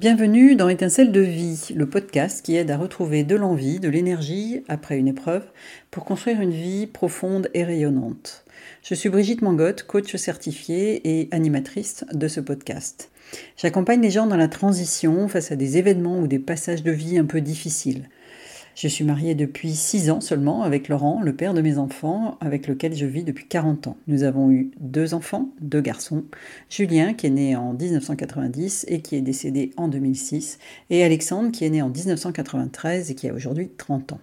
Bienvenue dans Étincelle de vie, le podcast qui aide à retrouver de l'envie, de l'énergie après une épreuve pour construire une vie profonde et rayonnante. Je suis Brigitte Mangotte, coach certifiée et animatrice de ce podcast. J'accompagne les gens dans la transition face à des événements ou des passages de vie un peu difficiles. Je suis mariée depuis 6 ans seulement avec Laurent, le père de mes enfants, avec lequel je vis depuis 40 ans. Nous avons eu deux enfants, deux garçons, Julien qui est né en 1990 et qui est décédé en 2006, et Alexandre qui est né en 1993 et qui a aujourd'hui 30 ans.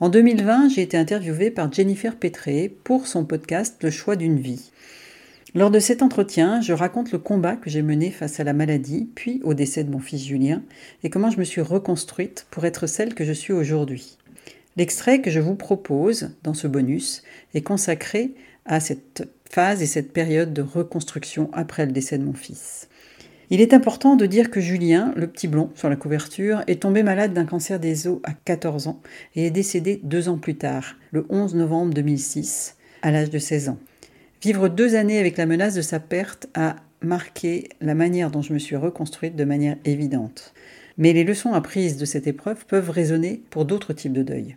En 2020, j'ai été interviewée par Jennifer Petré pour son podcast Le choix d'une vie. Lors de cet entretien, je raconte le combat que j'ai mené face à la maladie, puis au décès de mon fils Julien, et comment je me suis reconstruite pour être celle que je suis aujourd'hui. L'extrait que je vous propose dans ce bonus est consacré à cette phase et cette période de reconstruction après le décès de mon fils. Il est important de dire que Julien, le petit blond sur la couverture, est tombé malade d'un cancer des os à 14 ans et est décédé deux ans plus tard, le 11 novembre 2006, à l'âge de 16 ans. Vivre deux années avec la menace de sa perte a marqué la manière dont je me suis reconstruite de manière évidente. Mais les leçons apprises de cette épreuve peuvent résonner pour d'autres types de deuil.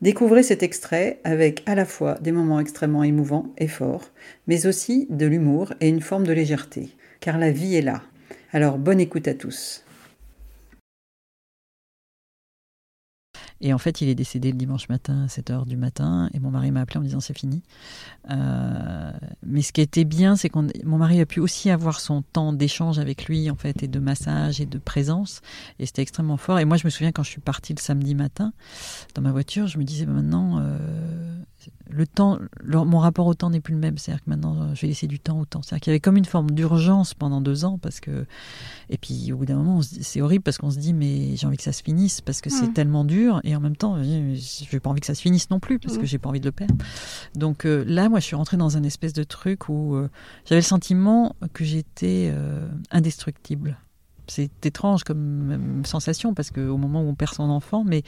Découvrez cet extrait avec à la fois des moments extrêmement émouvants et forts, mais aussi de l'humour et une forme de légèreté, car la vie est là. Alors bonne écoute à tous. Et en fait, il est décédé le dimanche matin à 7 h du matin. Et mon mari m'a appelé en me disant c'est fini. Euh, mais ce qui était bien, c'est que mon mari a pu aussi avoir son temps d'échange avec lui, en fait, et de massage et de présence. Et c'était extrêmement fort. Et moi, je me souviens quand je suis partie le samedi matin dans ma voiture, je me disais bah, maintenant, euh, le temps, mon rapport au temps n'est plus le même. C'est-à-dire que maintenant, euh, je vais laisser du temps au temps. C'est-à-dire qu'il y avait comme une forme d'urgence pendant deux ans, parce que, et puis au bout d'un moment, c'est horrible parce qu'on se dit, mais j'ai envie que ça se finisse parce que c'est tellement dur, et en même temps, je n'ai pas envie que ça se finisse non plus parce que j'ai pas envie de le perdre. Donc euh, là, moi, je suis rentrée dans un espèce de truc où euh, j'avais le sentiment que j'étais indestructible c'est étrange comme sensation parce qu'au moment où on perd son enfant, mais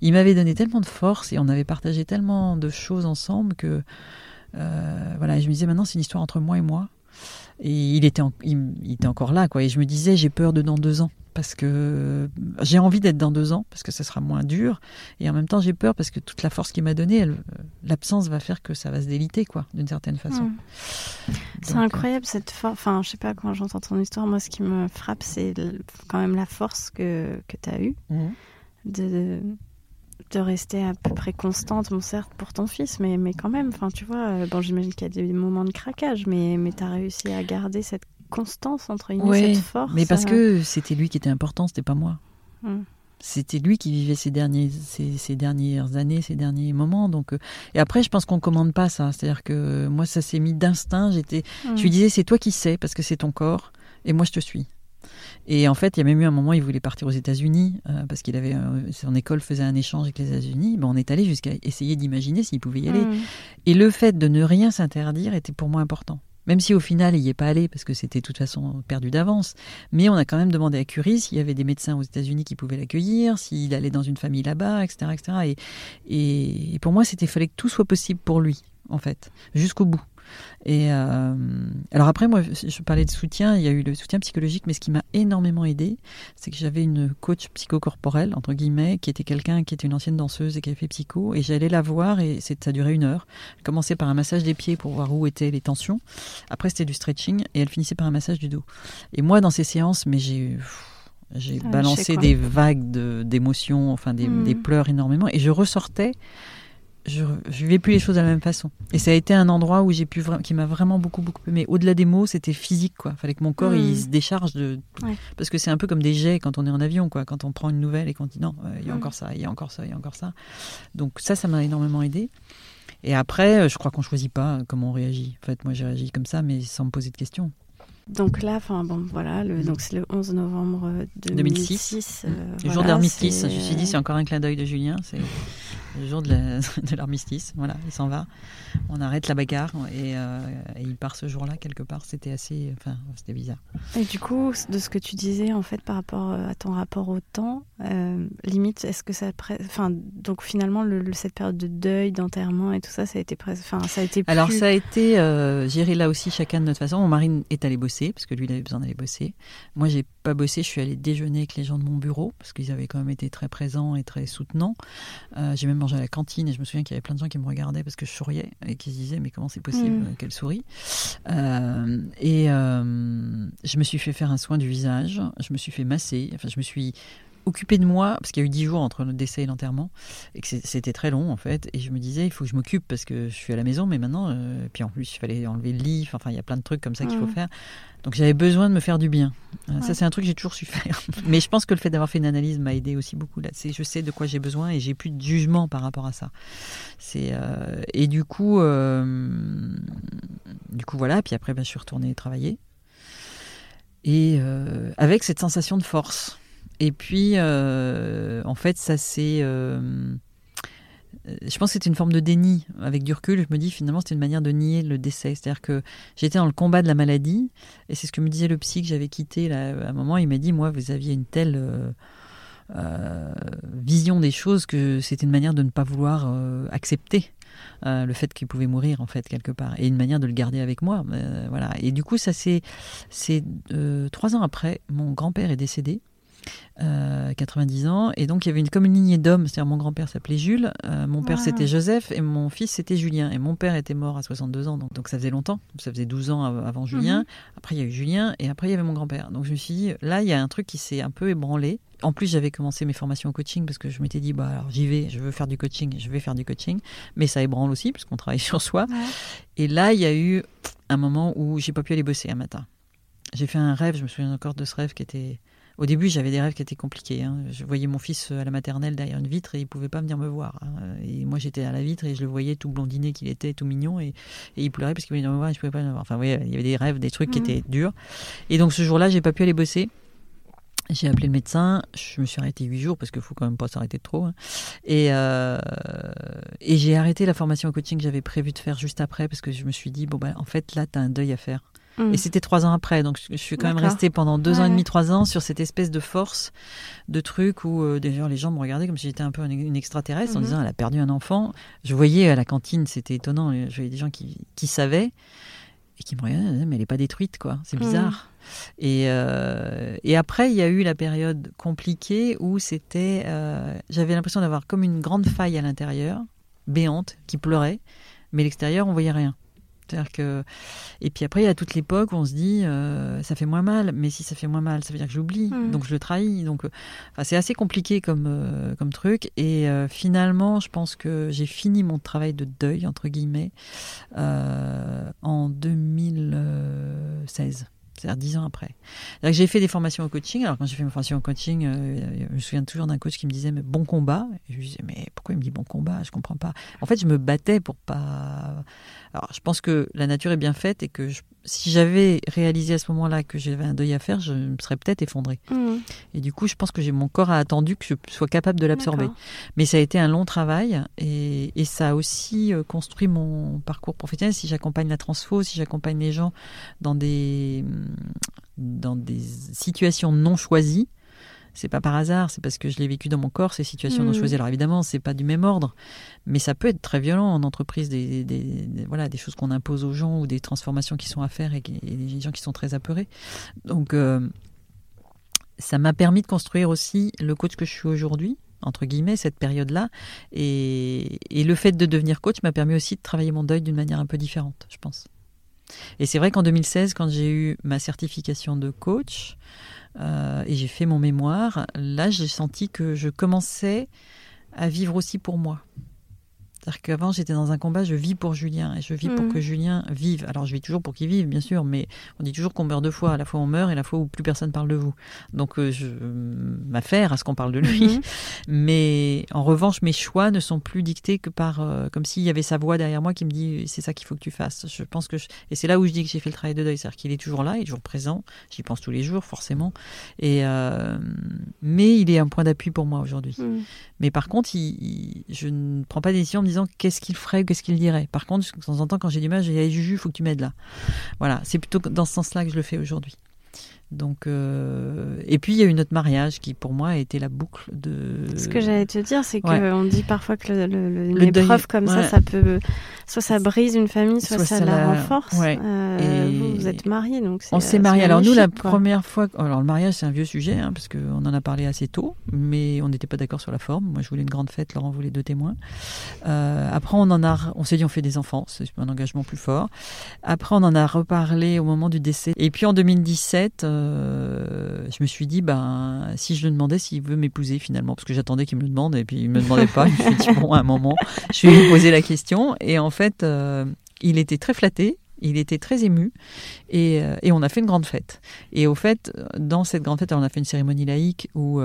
il m'avait donné tellement de force et on avait partagé tellement de choses ensemble que euh, voilà, je me disais maintenant c'est une histoire entre moi et moi. Et il était, il, était encore là, quoi. Et je me disais j'ai peur de dans deux ans. Parce que j'ai envie d'être dans deux ans parce que ça sera moins dur. Et en même temps j'ai peur parce que toute la force qu'il m'a donnée l'absence va faire que ça va se déliter quoi d'une certaine façon. C'est incroyable cette force enfin je sais pas quand j'entends ton histoire moi ce qui me frappe c'est quand même la force que, que tu as eue. Mmh. de, de rester à peu près constante, bon certes pour ton fils, mais, mais quand même, enfin tu vois, euh, bon j'imagine qu'il y a des moments de craquage, mais, mais tu as réussi à garder cette constance entre guillemets, cette force. Mais parce que c'était lui qui était important, c'était pas moi. Hmm. C'était lui qui vivait ces, derniers, ces, dernières années, ces derniers moments. Donc, euh, et après, je pense qu'on commande pas ça. C'est-à-dire que moi, ça s'est mis d'instinct. J'étais, je lui hmm. disais, c'est toi qui sais parce que c'est ton corps, et moi, je te suis. Et en fait, il y a même eu un moment, il voulait partir aux États-Unis euh, parce qu'il avait euh, son école faisait un échange avec les États-Unis. on est allé jusqu'à essayer d'imaginer s'il pouvait y aller. Hmm. Et le fait de ne rien s'interdire était pour moi important. Même si au final, il n'y est pas allé parce que c'était de toute façon perdu d'avance. Mais on a quand même demandé à Curie s'il y avait des médecins aux États-Unis qui pouvaient l'accueillir, s'il allait dans une famille là-bas, etc., etc. Et, et pour moi, c'était fallait que tout soit possible pour lui, en fait, jusqu'au bout. Et euh, alors après, moi, je parlais de soutien, il y a eu le soutien psychologique, mais ce qui m'a énormément aidé, c'est que j'avais une coach psychocorporelle, entre guillemets, qui était quelqu'un qui était une ancienne danseuse et qui avait fait psycho, et j'allais la voir, et ça a duré une heure. Elle commençait par un massage des pieds pour voir où étaient les tensions, après c'était du stretching, et elle finissait par un massage du dos. Et moi, dans ces séances, mais j'ai... J'ai ah, balancé des vagues d'émotions, enfin des, hmm. des pleurs énormément, et je ressortais je ne vivais plus les choses de la même façon. Et ça a été un endroit où j'ai pu qui m'a vraiment beaucoup beaucoup aimé. Au-delà des mots, c'était physique quoi. Fallait que mon corps il hmm. se décharge de parce que c'est un peu comme des jets quand on est en avion quoi. Quand on prend une nouvelle et qu'on dit non, il y a hmm. encore ça, il y a encore ça, il y a encore ça. Donc ça, ça m'a énormément aidé. Et après, euh, je crois qu'on choisit pas comment on réagit. En fait, moi j'ai réagi comme ça, mais sans me poser de questions. Donc là, enfin bon, voilà, le, donc c'est le 11 novembre 2006. 2006. le jour de l'armistice. Je me suis dit, c'est encore un clin d'œil de Julien. Le jour de l'armistice. Voilà, il s'en va. On arrête la bagarre et, euh, il part ce jour-là quelque part. C'était assez, enfin, c'était bizarre. Et du coup, de ce que tu disais en fait par rapport à ton rapport au temps, euh, limite, est-ce que ça, enfin, donc finalement, le, cette période de deuil, d'enterrement et tout ça, ça a été, enfin, ça a été. Alors ça a été euh, géré là aussi chacun de notre façon. Mon mari est allé bosser parce que lui, il avait besoin d'aller bosser. Moi, j'ai pas bossé. Je suis allée déjeuner avec les gens de mon bureau parce qu'ils avaient quand même été très présents et très soutenants. Euh, j'ai même à la cantine et je me souviens qu'il y avait plein de gens qui me regardaient parce que je souriais et qui se disaient mais comment c'est possible mm. qu'elle sourit. Euh, et je me suis fait faire un soin du visage. Je me suis fait masser. Enfin, je me suis occupée de moi, parce qu'il y a eu dix jours entre le décès et l'enterrement, et que c'était très long en fait, et je me disais, il faut que je m'occupe parce que je suis à la maison, mais maintenant, euh, puis en plus, il fallait enlever le lit, enfin, il y a plein de trucs comme ça qu'il faut faire. Donc j'avais besoin de me faire du bien. Euh, ça, c'est un truc que j'ai toujours su faire. mais je pense que le fait d'avoir fait une analyse m'a aidé aussi beaucoup. Là. Je sais de quoi j'ai besoin et j'ai plus de jugement par rapport à ça. C'est euh, et du coup, du coup voilà. Puis après, ben, je suis retournée travailler et avec cette sensation de force. Et puis, euh, en fait, ça c'est. Euh, je pense que c'était une forme de déni. Avec du recul, je me dis finalement c'était une manière de nier le décès. C'est-à-dire que j'étais dans le combat de la maladie, et c'est ce que me disait le psy que j'avais quitté là, à un moment. Il m'a dit Moi, vous aviez une telle. Euh, vision des choses que c'était une manière de ne pas vouloir accepter le fait qu'il pouvait mourir en fait quelque part et une manière de le garder avec moi voilà et du coup ça c'est c'est trois ans après mon grand-père est décédé 90 euh, ans. Et donc, il y avait une, comme une lignée d'hommes. C'est-à-dire, mon grand-père s'appelait Jules, euh, mon père c'était Joseph, et mon fils c'était Julien. Et mon père était mort à 62 ans, donc, donc ça faisait longtemps. Ça faisait 12 ans avant Julien. Mhm. Après, il y a eu Julien, et après, il y avait mon grand-père. Donc, je me suis dit, là, il y a un truc qui s'est un peu ébranlé. En plus, j'avais commencé mes formations au coaching parce que je m'étais dit, bah alors j'y vais, je veux faire du coaching, je vais faire du coaching. Mais ça ébranle aussi, parce qu'on travaille sur soi. Et là, il y a eu un moment où j'ai pas pu aller bosser un matin. J'ai fait un rêve, je me souviens encore de ce rêve qui était au début, j'avais des rêves qui étaient compliqués. Hein. Je voyais mon fils à la maternelle derrière une vitre et il pouvait pas venir me voir. Hein. Et moi, j'étais à la vitre et je le voyais tout blondiné qu'il était, tout mignon, et, il pleurait parce qu'il venir me voir et je pouvais pas le voir. Enfin, il y avait des rêves, des trucs qui mmh. étaient durs. Et donc, ce jour-là, j'ai pas pu aller bosser. J'ai appelé le médecin, je me suis arrêté huit jours parce qu'il faut quand même pas s'arrêter trop. Hein. Et, euh, et j'ai arrêté la formation au coaching que j'avais prévu de faire juste après parce que je me suis dit, bon, bah, en fait, là, tu as un deuil à faire. Mm. Et c'était trois ans après, donc je suis quand même restée pendant deux ans et demi, trois ans sur cette espèce de force, de truc où euh, d'ailleurs les gens me regardaient comme si j'étais un peu une extraterrestre en mm-hmm. disant elle a perdu un enfant. Je voyais à la cantine, c'était étonnant, je voyais des gens qui, qui savaient et qui me regardaient, mais elle n'est pas détruite, quoi. C'est mm. bizarre. Et, euh, et, après, il y a eu la période compliquée où c'était, euh, j'avais l'impression d'avoir comme une grande faille à l'intérieur, béante, qui pleurait, mais l'extérieur, on voyait rien que et puis après il y a toute l'époque où on se dit euh, ça fait moins mal, mais si ça fait moins mal, ça veut dire que j'oublie, mm. donc je le trahis. Donc euh, c'est assez compliqué comme euh, comme truc. Et finalement, je pense que j'ai fini mon travail de deuil entre guillemets en 2016 c'est-à-dire dix ans après. J'ai fait des formations au coaching. Alors quand j'ai fait ma formation au coaching, je me souviens toujours d'un coach qui me disait mais bon combat. Et je lui disais mais pourquoi il me dit bon combat? Je comprends pas. En fait, je me battais pour pas alors, je pense que la nature est bien faite et que si j'avais réalisé à ce moment-là que j'avais un deuil à faire, je me serais peut-être effondrée. Mmh. Et du coup, je pense que j'ai mon corps a attendu que je sois capable de l'absorber. Mais ça a été un long travail et, ça a aussi euh, construit mon parcours professionnel. Si j'accompagne la transfo, si j'accompagne les gens dans des, dans des situations non choisies, c'est pas par hasard, c'est parce que je l'ai vécu dans mon corps, ces situations mmh. non choisies. Alors évidemment, c'est pas du même ordre, mais ça peut être très violent en entreprise, des, voilà, des choses qu'on impose aux gens ou des transformations qui sont à faire et, des gens qui sont très apeurés. Donc, euh, ça m'a permis de construire aussi le coach que je suis aujourd'hui, entre guillemets, cette période-là. Et, et, le fait de devenir coach m'a permis aussi de travailler mon deuil d'une manière un peu différente, je pense. Et c'est vrai qu'en 2016, quand j'ai eu ma certification de coach, euh, et j'ai fait mon mémoire, là j'ai senti que je commençais à vivre aussi pour moi. C'est-à-dire qu'avant, j'étais dans un combat, je vis pour Julien et je vis pour mm. que Julien vive. Alors, je vis toujours pour qu'il vive, bien sûr, mais on dit toujours qu'on meurt deux fois. À la fois, on meurt et la fois où plus personne parle de vous. Donc, euh, je m'affaire à ce qu'on parle de lui. Mm-hmm. Mais en revanche, mes choix ne sont plus dictés que par. Euh, comme s'il y avait sa voix derrière moi qui me dit c'est ça qu'il faut que tu fasses. Je pense que. Et c'est là où je dis que j'ai fait le travail de deuil. C'est-à-dire qu'il est toujours là, il est toujours présent. J'y pense tous les jours, forcément. Et, euh, mais il est un point d'appui pour moi aujourd'hui. Mm. Mais par contre, je ne prends pas de décision en me qu'est-ce qu'il ferait ou qu'est-ce qu'il dirait. Par contre, de temps en temps, quand j'ai du mal, j'ai dit Juju, il faut que tu m'aides là. Voilà, c'est plutôt dans ce sens-là que je le fais aujourd'hui. Donc, euh, et puis il y a eu notre mariage qui pour moi a été la boucle de. Ce que j'allais te dire, c'est qu'on dit parfois que l'épreuve comme ça, ça peut soit ça brise une famille, soit, ça, la, renforce. Euh, vous, vous, êtes mariés, donc on s'est mariés. Alors nous, la première fois, alors le mariage c'est un vieux sujet hein, parce qu'on en a parlé assez tôt, mais on n'était pas d'accord sur la forme. Moi, je voulais une grande fête, Laurent voulait deux témoins. Euh, après, on en a, on s'est dit on fait des enfants, c'est un engagement plus fort. Après, on en a reparlé au moment du décès. Et puis en 2017 euh, je me suis dit, ben, si je lui demandais s'il veut m'épouser finalement, parce que j'attendais qu'il me le demande et puis il me demandait pas, je me suis dit, bon, à un moment, je vais lui poser la question. Et en fait, euh, il était très flatté. Il était très ému et, euh, et, on a fait une grande fête. Et au fait, dans cette grande fête, on a fait une cérémonie laïque où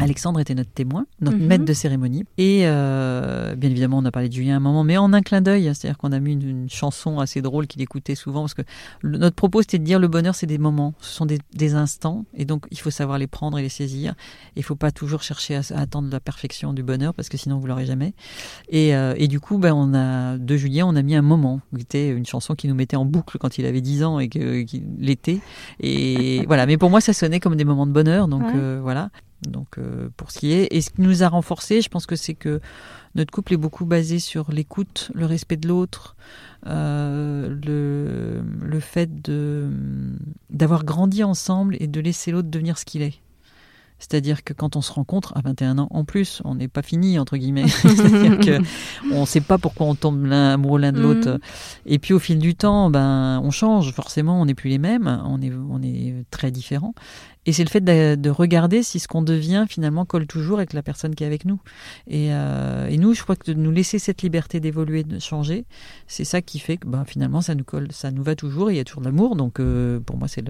Alexandre était notre témoin, notre mhm. maître de cérémonie. Et euh, bien évidemment, on a parlé de Julien un moment, mais en un clin d'œil. C'est-à-dire qu'on a mis une, chanson assez drôle qu'il écoutait souvent. Parce que notre propos, c'était de dire le bonheur, c'est des moments, ce sont des, instants. Et donc, il faut savoir les prendre et les saisir. Il ne faut pas toujours chercher à, attendre la perfection du bonheur, parce que sinon, vous l'aurez jamais. Et, euh, et, du coup, ben, on a, de Julien, on a mis un moment. C'était une chanson qui nous mettait en boucle quand il avait 10 ans et que, l'été. Et voilà. Mais pour moi, ça sonnait comme des moments de bonheur. Donc, euh, voilà. Donc euh, pour ce qui est, et ce qui nous a renforcé, je pense que c'est que notre couple est beaucoup basé sur l'écoute, le respect de l'autre, euh, le, le fait de d'avoir grandi ensemble et de laisser l'autre devenir ce qu'il est. C'est-à-dire que quand on se rencontre à 21 ans en plus, on n'est pas fini, entre guillemets. C'est-à-dire qu'on ne sait pas pourquoi on tombe l'un amoureux l'un de l'autre. Mhm. Et puis au fil du temps, ben, on change, forcément, on n'est plus les mêmes, on est, on est très différents. Et c'est le fait de, regarder si ce qu'on devient finalement colle toujours avec la personne qui est avec nous. Et, euh, et nous, je crois que de nous laisser cette liberté d'évoluer, de changer, c'est ça qui fait que ben, finalement ça nous colle, ça nous va toujours. il y a toujours de l'amour. Donc euh, pour moi, c'est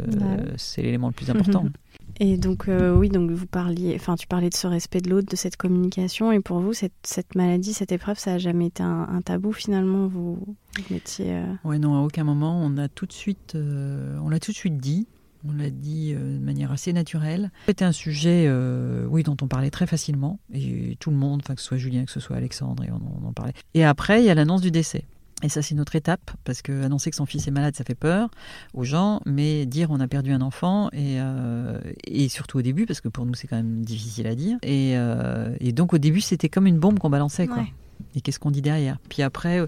l'élément le plus important. Et donc euh, oui, donc vous parliez, enfin tu parlais de ce respect de l'autre, de cette communication, et pour vous cette, maladie, cette épreuve, ça a jamais été un, tabou finalement. Vous, vous mettiez. Ouais, non, à aucun moment on a tout de suite, on l'a tout de suite dit. On l'a dit euh, de manière assez naturelle. C'était un sujet, euh, oui, dont on parlait très facilement, et tout le monde, que ce soit Julien, que ce soit Alexandre, et on, en parlait. Et après, il y a l'annonce du décès. Et ça, c'est notre étape, parce que annoncer que son fils est malade, ça fait peur aux gens, mais dire on a perdu un enfant, et, euh, et surtout au début, parce que pour nous, c'est quand même difficile à dire. Et, et donc, au début, c'était comme une bombe qu'on balançait, quoi. Et qu'est-ce qu'on dit derrière? Puis après,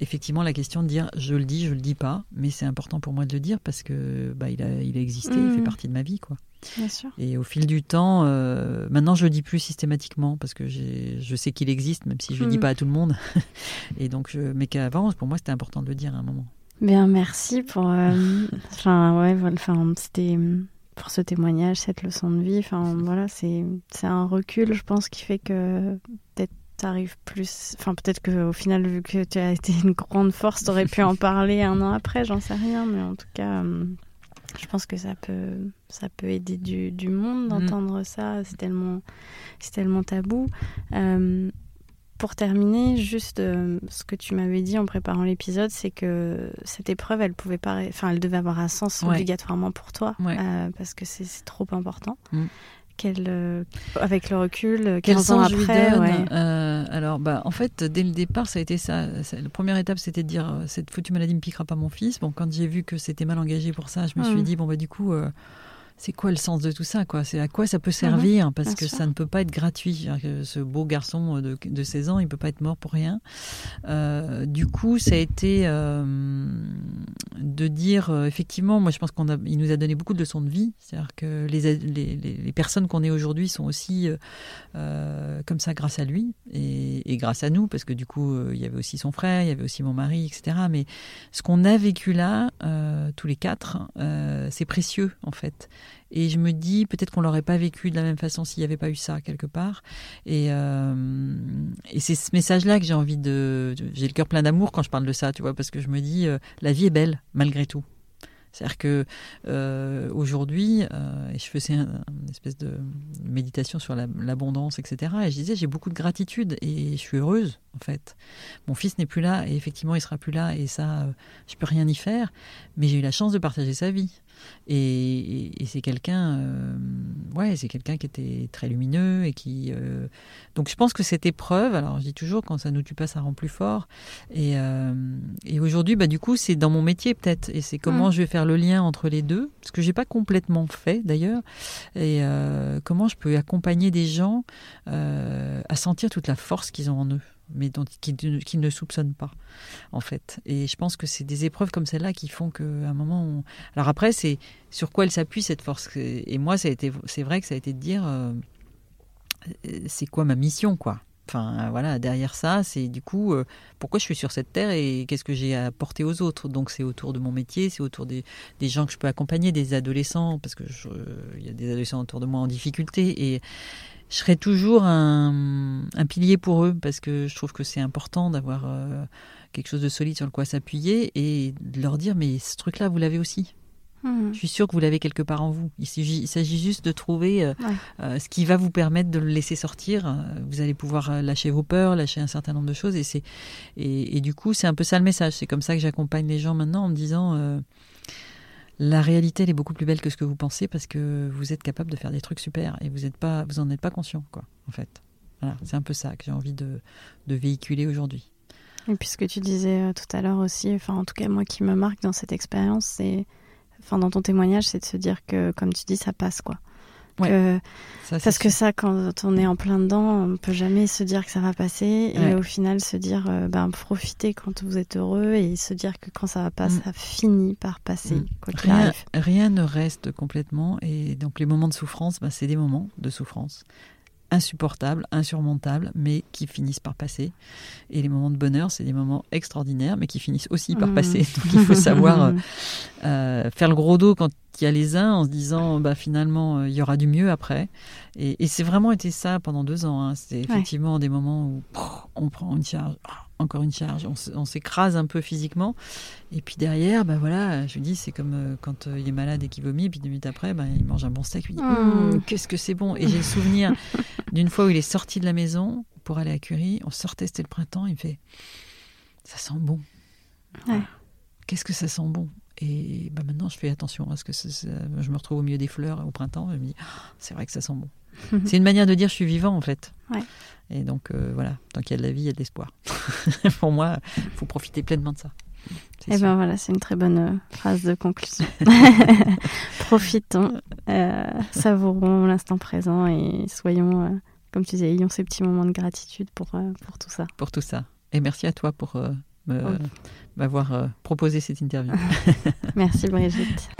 effectivement la question de dire je le dis, je le dis pas, mais c'est important pour moi de le dire parce que bah, il, a, il a existé, il fait mmh. partie de ma vie. quoi. Bien sûr. Et au fil du temps, euh, maintenant je le dis plus systématiquement parce que je sais qu'il existe, même si je le dis mmh. pas à tout le monde. Et donc, je, mais qu'avant, pour moi, c'était important de le dire à un moment. Bien, merci pour. Euh, enfin, ouais, enfin, c'était pour ce témoignage, cette leçon de vie. Enfin, voilà, c'est un recul, je pense, qui fait que peut-être t'arrives plus. Enfin, peut-être qu'au final, vu que tu as été une grande force, t'aurais pu en parler un an après, j'en sais rien, mais en tout cas, euh, je pense que ça peut, ça peut aider du, du monde d'entendre ça. C'est tellement, c'est tellement tabou. Euh, pour terminer, juste euh, ce que tu m'avais dit en préparant l'épisode, c'est que cette épreuve, elle pouvait pas, enfin, elle devait avoir un sens obligatoirement pour toi, parce que c'est trop important. Euh, avec le recul, euh, quel sens après euh, Alors, bah, en fait, dès le départ, ça a été ça. La première étape, c'était de dire cette foutue maladie ne piquera pas mon fils. Bon, quand j'ai vu que c'était mal engagé pour ça, je me suis mm. dit bon bah du coup c'est quoi le sens de tout ça quoi? C'est à quoi ça peut mhm. servir? Parce que ça ne peut pas être gratuit. Ce beau garçon de, de 16 ans, il peut pas être mort pour rien. Euh, du coup, ça a été euh, de dire euh, effectivement, moi je pense qu'on a, il nous a donné beaucoup de leçons de vie. C'est-à-dire que les, les, les personnes qu'on est aujourd'hui sont aussi comme ça grâce à lui et, et, grâce à nous, parce que du coup, il y avait aussi son frère, il y avait aussi mon mari, etc. Mais ce qu'on a vécu là, tous les quatre, c'est précieux en fait. Et je me dis, peut-être qu'on l'aurait pas vécu de la même façon s'il n'y avait pas eu ça quelque part. Et, euh, et c'est ce message-là que j'ai envie de. J'ai le cœur plein d'amour quand je parle de ça, tu vois, parce que je me dis, euh, la vie est belle, malgré tout. C'est-à-dire que euh, aujourd'hui, je faisais une espèce de méditation sur l'abondance, etc. Et je disais, j'ai beaucoup de gratitude et je suis heureuse, en fait. Mon fils n'est plus là et effectivement, il sera plus là et ça, euh, je peux rien y faire. Mais j'ai eu la chance de partager sa vie. Et, c'est quelqu'un, euh, ouais, c'est quelqu'un qui était très lumineux et qui. Euh, donc je pense que cette épreuve, alors je dis toujours, quand ça nous tue pas, ça rend plus fort. Et, euh, aujourd'hui, bah du coup, c'est dans mon métier peut-être, et c'est comment mm. je vais faire le lien entre les deux, ce que j'ai pas complètement fait d'ailleurs, et comment je peux accompagner des gens à sentir toute la force qu'ils ont en eux mais dont, qui, ne soupçonnent pas, en fait. Et je pense que c'est des épreuves comme celle-là qui font qu'à un moment... Alors après, c'est sur quoi elle s'appuie, cette force? Et moi, c'est vrai que ça a été de dire, euh, c'est quoi ma mission, quoi? Enfin, voilà, derrière ça, c'est du coup, euh, pourquoi je suis sur cette terre et qu'est-ce que j'ai à apporter aux autres? Donc, c'est autour de mon métier, c'est autour des, des, gens que je peux accompagner, des adolescents, parce que il y a des adolescents autour de moi en difficulté. Je serai toujours un, pilier pour eux parce que je trouve que c'est important d'avoir euh, quelque chose de solide sur le quoi s'appuyer et de leur dire mais ce truc-là vous l'avez aussi. Hmm. Je suis sûre que vous l'avez quelque part en vous. Il s'agit juste de trouver euh, euh, ce qui va vous permettre de le laisser sortir. Vous allez pouvoir lâcher vos peurs, lâcher un certain nombre de choses. Et, c'est, et, et du coup, c'est un peu ça le message. C'est comme ça que j'accompagne les gens maintenant en me disant la réalité elle est beaucoup plus belle que ce que vous pensez parce que vous êtes capable de faire des trucs super et vous êtes pas vous en êtes pas conscient quoi en fait. Voilà c'est un peu ça que j'ai envie de, de véhiculer aujourd'hui. Et puis tu disais euh, tout à l'heure aussi enfin en tout cas moi qui me marque dans cette expérience c'est enfin dans ton témoignage c'est de se dire que comme tu dis ça passe quoi parce que ça, quand on est en plein dedans, on ne peut jamais se dire que ça va passer et au final se dire, euh, ben, profiter quand vous êtes heureux et se dire que quand ça va pas, mm. ça finit par passer. Mm. rien, rien, ne reste complètement et donc les moments de souffrance, ben, c'est des moments de souffrance insupportables, insurmontables, mais qui finissent par passer. Et les moments de bonheur, c'est des moments extraordinaires, mais qui finissent aussi par mm. passer. Donc il faut savoir euh, euh, faire le gros dos quand il y a les uns en se disant bah finalement euh, il y aura du mieux après. Et, c'est vraiment été ça pendant deux ans hein. c'est effectivement des moments où on prend une charge encore une charge. On, s'écrase un peu physiquement. Et puis derrière bah voilà je vous dis c'est comme quand il est malade et qu'il vomit puis deux minutes après bah, il mange un bon steak il dit mm. hum, qu'est-ce que c'est bon. Et j'ai le souvenir d'une fois où il est sorti de la maison pour aller à Curie, on sortait, c'était le printemps, il me fait Ça sent bon. Qu'est-ce que ça sent bon? Et bah maintenant, je fais attention à ce que je me retrouve au milieu des fleurs au printemps, je me dis ah, C'est vrai que ça sent bon. c'est une manière de dire je suis vivant en fait. Et donc euh, voilà, tant qu'il y a de la vie, il y a de l'espoir. pour moi, il faut profiter pleinement de ça. Et eh ben voilà, c'est une très bonne euh, phrase de conclusion. Profitons, euh, savourons l'instant présent et soyons, euh, comme tu disais, ayons ces petits moments de gratitude pour, pour tout ça. Pour tout ça. Et merci à toi pour m'avoir proposé cette interview. merci Brigitte.